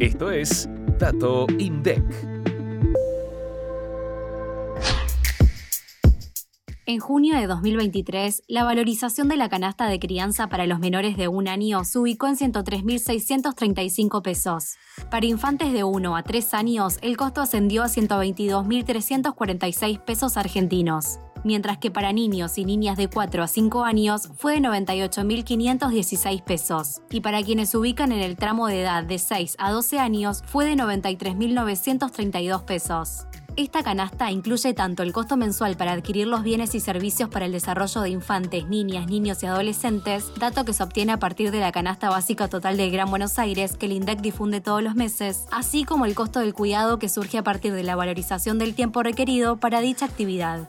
Esto es Dato INDEC. En junio de 2023, la valorización de la canasta de crianza para los menores de un año se ubicó en 103.635 pesos. Para infantes de 1 a 3 años, el costo ascendió a 122.346 pesos argentinos mientras que para niños y niñas de 4 a 5 años fue de 98.516 pesos, y para quienes se ubican en el tramo de edad de 6 a 12 años fue de 93.932 pesos. Esta canasta incluye tanto el costo mensual para adquirir los bienes y servicios para el desarrollo de infantes, niñas, niños y adolescentes, dato que se obtiene a partir de la canasta básica total del Gran Buenos Aires que el INDEC difunde todos los meses, así como el costo del cuidado que surge a partir de la valorización del tiempo requerido para dicha actividad.